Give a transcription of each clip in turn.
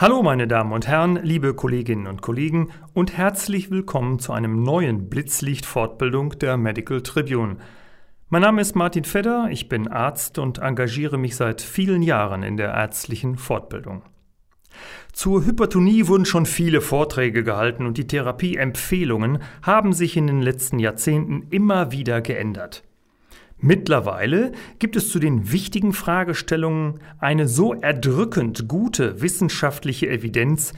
Hallo meine Damen und Herren, liebe Kolleginnen und Kollegen und herzlich willkommen zu einem neuen Blitzlicht-Fortbildung der Medical Tribune. Mein Name ist Martin Fedder, ich bin Arzt und engagiere mich seit vielen Jahren in der ärztlichen Fortbildung. Zur Hypertonie wurden schon viele Vorträge gehalten und die Therapieempfehlungen haben sich in den letzten Jahrzehnten immer wieder geändert. Mittlerweile gibt es zu den wichtigen Fragestellungen eine so erdrückend gute wissenschaftliche Evidenz,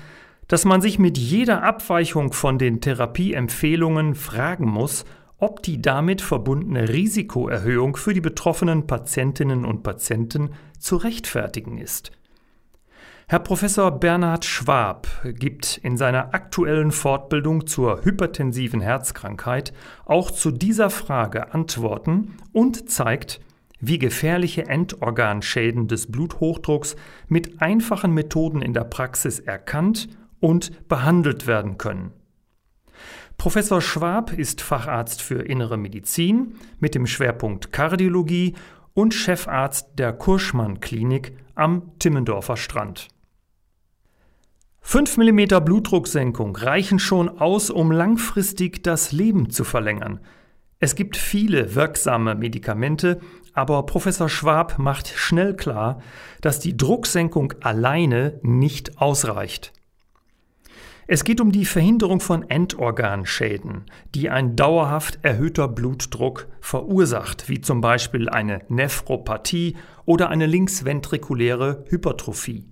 dass man sich mit jeder Abweichung von den Therapieempfehlungen fragen muss, ob die damit verbundene Risikoerhöhung für die betroffenen Patientinnen und Patienten zu rechtfertigen ist. Herr Professor Bernhard Schwab gibt in seiner aktuellen Fortbildung zur hypertensiven Herzkrankheit auch zu dieser Frage Antworten und zeigt, wie gefährliche Endorganschäden des Bluthochdrucks mit einfachen Methoden in der Praxis erkannt und behandelt werden können. Professor Schwab ist Facharzt für Innere Medizin mit dem Schwerpunkt Kardiologie und Chefarzt der Kurschmann Klinik am Timmendorfer Strand. 5 mm Blutdrucksenkung reichen schon aus, um langfristig das Leben zu verlängern. Es gibt viele wirksame Medikamente, aber Professor Schwab macht schnell klar, dass die Drucksenkung alleine nicht ausreicht. Es geht um die Verhinderung von Endorganschäden, die ein dauerhaft erhöhter Blutdruck verursacht, wie zum Beispiel eine Nephropathie oder eine linksventrikuläre Hypertrophie.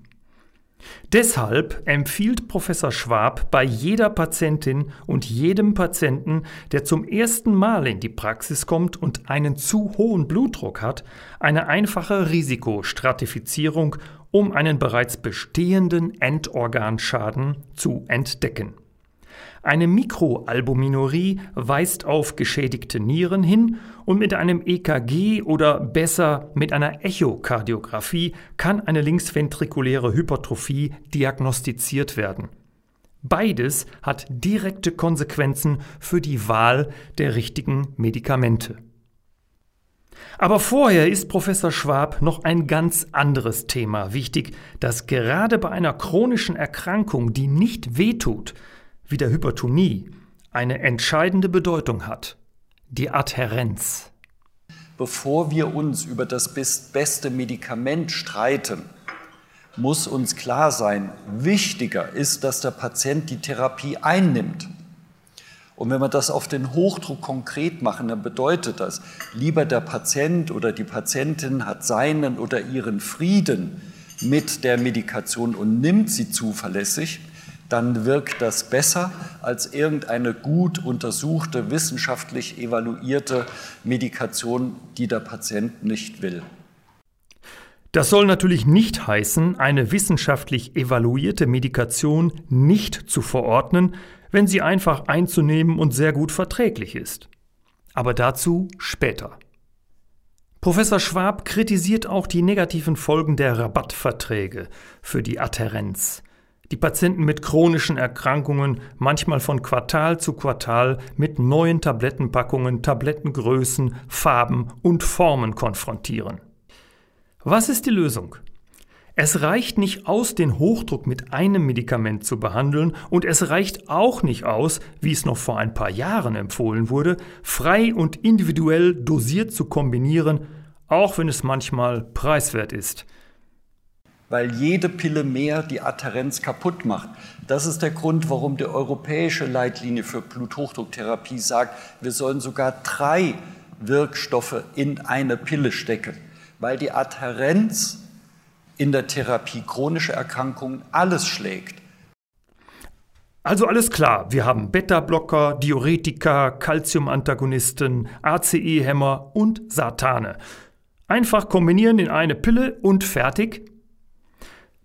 Deshalb empfiehlt Professor Schwab bei jeder Patientin und jedem Patienten, der zum ersten Mal in die Praxis kommt und einen zu hohen Blutdruck hat, eine einfache Risikostratifizierung, um einen bereits bestehenden Endorganschaden zu entdecken. Eine Mikroalbuminurie weist auf geschädigte Nieren hin und mit einem EKG oder besser mit einer Echokardiographie kann eine linksventrikuläre Hypertrophie diagnostiziert werden. Beides hat direkte Konsequenzen für die Wahl der richtigen Medikamente. Aber vorher ist Professor Schwab noch ein ganz anderes Thema wichtig, das gerade bei einer chronischen Erkrankung, die nicht wehtut, wie der Hypertonie eine entscheidende Bedeutung hat, die Adhärenz. Bevor wir uns über das beste Medikament streiten, muss uns klar sein, wichtiger ist, dass der Patient die Therapie einnimmt. Und wenn wir das auf den Hochdruck konkret machen, dann bedeutet das, lieber der Patient oder die Patientin hat seinen oder ihren Frieden mit der Medikation und nimmt sie zuverlässig, dann wirkt das besser als irgendeine gut untersuchte, wissenschaftlich evaluierte Medikation, die der Patient nicht will. Das soll natürlich nicht heißen, eine wissenschaftlich evaluierte Medikation nicht zu verordnen, wenn sie einfach einzunehmen und sehr gut verträglich ist. Aber dazu später. Professor Schwab kritisiert auch die negativen Folgen der Rabattverträge für die Adhärenz die Patienten mit chronischen Erkrankungen manchmal von Quartal zu Quartal mit neuen Tablettenpackungen, Tablettengrößen, Farben und Formen konfrontieren. Was ist die Lösung? Es reicht nicht aus, den Hochdruck mit einem Medikament zu behandeln und es reicht auch nicht aus, wie es noch vor ein paar Jahren empfohlen wurde, frei und individuell dosiert zu kombinieren, auch wenn es manchmal preiswert ist weil jede Pille mehr die Adherenz kaputt macht. Das ist der Grund, warum die europäische Leitlinie für Bluthochdrucktherapie sagt, wir sollen sogar drei Wirkstoffe in eine Pille stecken, weil die Adherenz in der Therapie chronischer Erkrankungen alles schlägt. Also alles klar, wir haben Beta-Blocker, Diuretika, Calcium-Antagonisten, ACE-Hämmer und Satane. Einfach kombinieren in eine Pille und fertig.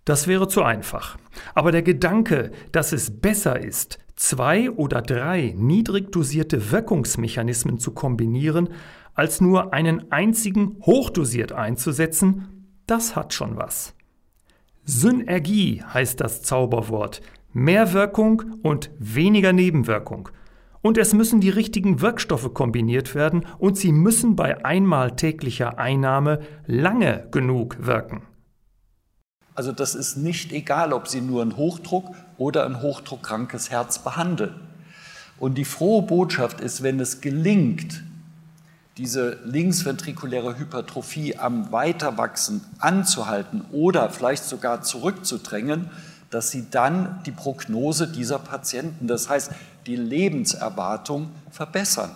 Das wäre zu einfach. Aber der Gedanke, dass es besser ist, zwei oder drei niedrig dosierte Wirkungsmechanismen zu kombinieren, als nur einen einzigen hochdosiert einzusetzen, das hat schon was. Synergie heißt das Zauberwort. Mehr Wirkung und weniger Nebenwirkung. Und es müssen die richtigen Wirkstoffe kombiniert werden und sie müssen bei einmal täglicher Einnahme lange genug wirken. Also das ist nicht egal, ob Sie nur ein Hochdruck oder ein hochdruckkrankes Herz behandeln. Und die frohe Botschaft ist, wenn es gelingt, diese linksventrikuläre Hypertrophie am Weiterwachsen anzuhalten oder vielleicht sogar zurückzudrängen, dass sie dann die Prognose dieser Patienten, das heißt die Lebenserwartung, verbessern.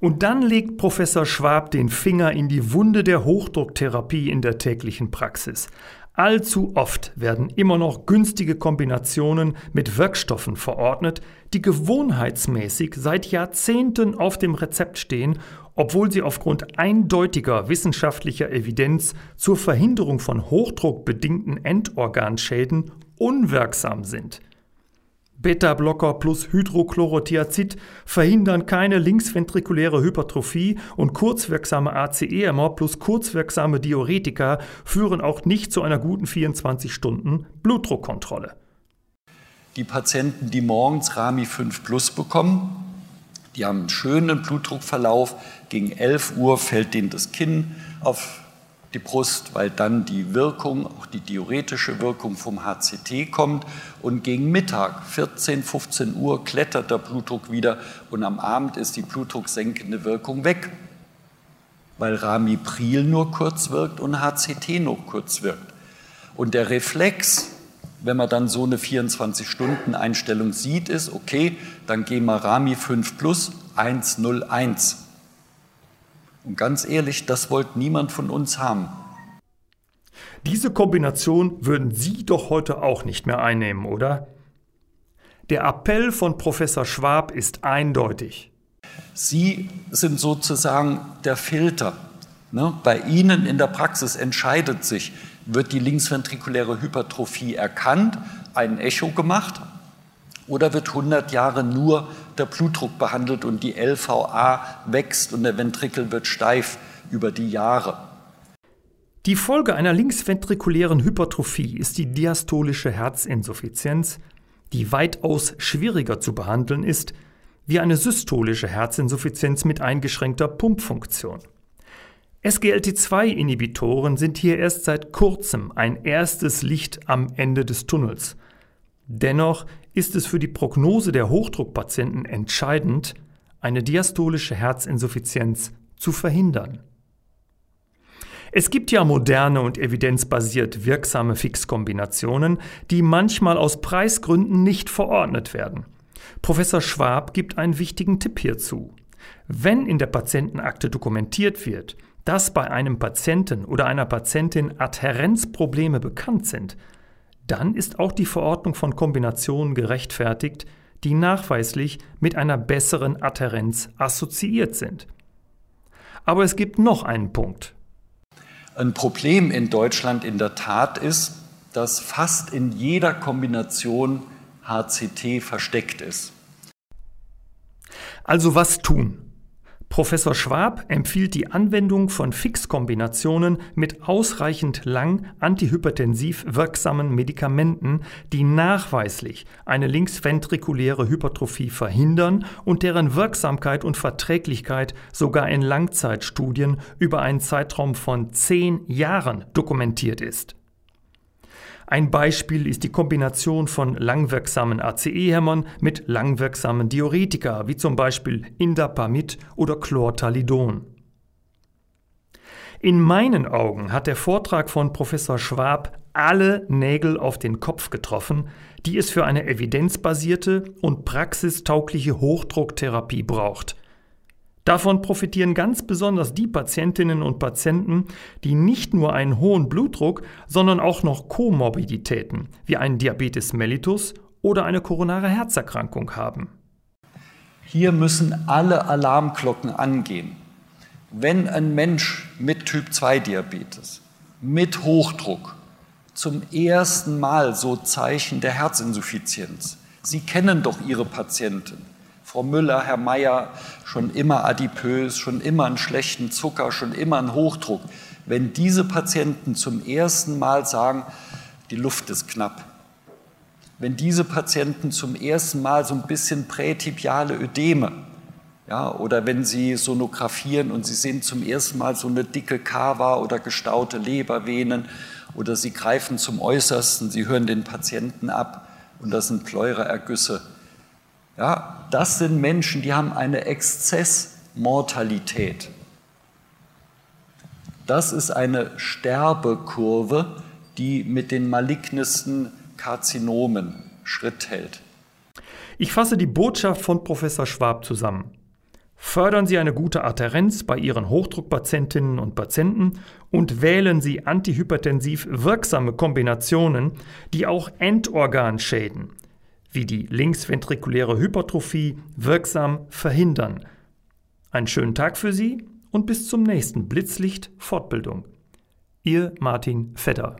Und dann legt Professor Schwab den Finger in die Wunde der Hochdrucktherapie in der täglichen Praxis. Allzu oft werden immer noch günstige Kombinationen mit Wirkstoffen verordnet, die gewohnheitsmäßig seit Jahrzehnten auf dem Rezept stehen, obwohl sie aufgrund eindeutiger wissenschaftlicher Evidenz zur Verhinderung von hochdruckbedingten Endorganschäden unwirksam sind. Beta-Blocker plus Hydrochlorothiazid verhindern keine linksventrikuläre Hypertrophie und kurzwirksame ACE-Hämmer plus kurzwirksame Diuretika führen auch nicht zu einer guten 24 Stunden Blutdruckkontrolle. Die Patienten, die morgens Rami 5 Plus bekommen, die haben einen schönen Blutdruckverlauf. Gegen 11 Uhr fällt denen das Kinn auf die Brust, weil dann die Wirkung, auch die diuretische Wirkung vom HCT kommt. Und gegen Mittag, 14, 15 Uhr, klettert der Blutdruck wieder und am Abend ist die blutdrucksenkende Wirkung weg, weil Ramipril nur kurz wirkt und HCT nur kurz wirkt. Und der Reflex, wenn man dann so eine 24-Stunden-Einstellung sieht, ist, okay, dann gehen wir Rami 5 plus 101. Und ganz ehrlich, das wollte niemand von uns haben. Diese Kombination würden Sie doch heute auch nicht mehr einnehmen, oder? Der Appell von Professor Schwab ist eindeutig. Sie sind sozusagen der Filter. Ne? Bei Ihnen in der Praxis entscheidet sich, wird die linksventrikuläre Hypertrophie erkannt, ein Echo gemacht oder wird 100 Jahre nur der Blutdruck behandelt und die LVA wächst und der Ventrikel wird steif über die Jahre. Die Folge einer linksventrikulären Hypertrophie ist die diastolische Herzinsuffizienz, die weitaus schwieriger zu behandeln ist wie eine systolische Herzinsuffizienz mit eingeschränkter Pumpfunktion. SGLT2-Inhibitoren sind hier erst seit kurzem ein erstes Licht am Ende des Tunnels. Dennoch ist es für die Prognose der Hochdruckpatienten entscheidend, eine diastolische Herzinsuffizienz zu verhindern. Es gibt ja moderne und evidenzbasiert wirksame Fixkombinationen, die manchmal aus Preisgründen nicht verordnet werden. Professor Schwab gibt einen wichtigen Tipp hierzu. Wenn in der Patientenakte dokumentiert wird, dass bei einem Patienten oder einer Patientin Adhärenzprobleme bekannt sind, dann ist auch die Verordnung von Kombinationen gerechtfertigt, die nachweislich mit einer besseren Adhärenz assoziiert sind. Aber es gibt noch einen Punkt. Ein Problem in Deutschland in der Tat ist, dass fast in jeder Kombination HCT versteckt ist. Also was tun? Professor Schwab empfiehlt die Anwendung von Fixkombinationen mit ausreichend lang antihypertensiv wirksamen Medikamenten, die nachweislich eine linksventrikuläre Hypertrophie verhindern und deren Wirksamkeit und Verträglichkeit sogar in Langzeitstudien über einen Zeitraum von zehn Jahren dokumentiert ist. Ein Beispiel ist die Kombination von langwirksamen ACE-Hämmern mit langwirksamen Diuretika, wie zum Beispiel Indapamid oder Chlortalidon. In meinen Augen hat der Vortrag von Professor Schwab alle Nägel auf den Kopf getroffen, die es für eine evidenzbasierte und praxistaugliche Hochdrucktherapie braucht – Davon profitieren ganz besonders die Patientinnen und Patienten, die nicht nur einen hohen Blutdruck, sondern auch noch Komorbiditäten wie einen Diabetes mellitus oder eine koronare Herzerkrankung haben. Hier müssen alle Alarmglocken angehen. Wenn ein Mensch mit Typ-2-Diabetes, mit Hochdruck, zum ersten Mal so Zeichen der Herzinsuffizienz, Sie kennen doch Ihre Patienten, Frau Müller, Herr Meier, schon immer adipös, schon immer einen schlechten Zucker, schon immer einen Hochdruck. Wenn diese Patienten zum ersten Mal sagen, die Luft ist knapp, wenn diese Patienten zum ersten Mal so ein bisschen prätipiale Ödeme, ja, oder wenn sie sonografieren und sie sehen zum ersten Mal so eine dicke Kava oder gestaute Lebervenen oder sie greifen zum Äußersten, sie hören den Patienten ab und das sind Pleuraergüsse. Ja, das sind Menschen, die haben eine Exzessmortalität. Das ist eine Sterbekurve, die mit den malignesten Karzinomen Schritt hält. Ich fasse die Botschaft von Professor Schwab zusammen. Fördern Sie eine gute Adherenz bei Ihren Hochdruckpatientinnen und Patienten und wählen Sie antihypertensiv wirksame Kombinationen, die auch Endorganschäden wie die linksventrikuläre Hypertrophie wirksam verhindern. Einen schönen Tag für Sie und bis zum nächsten Blitzlicht Fortbildung. Ihr Martin Fedder.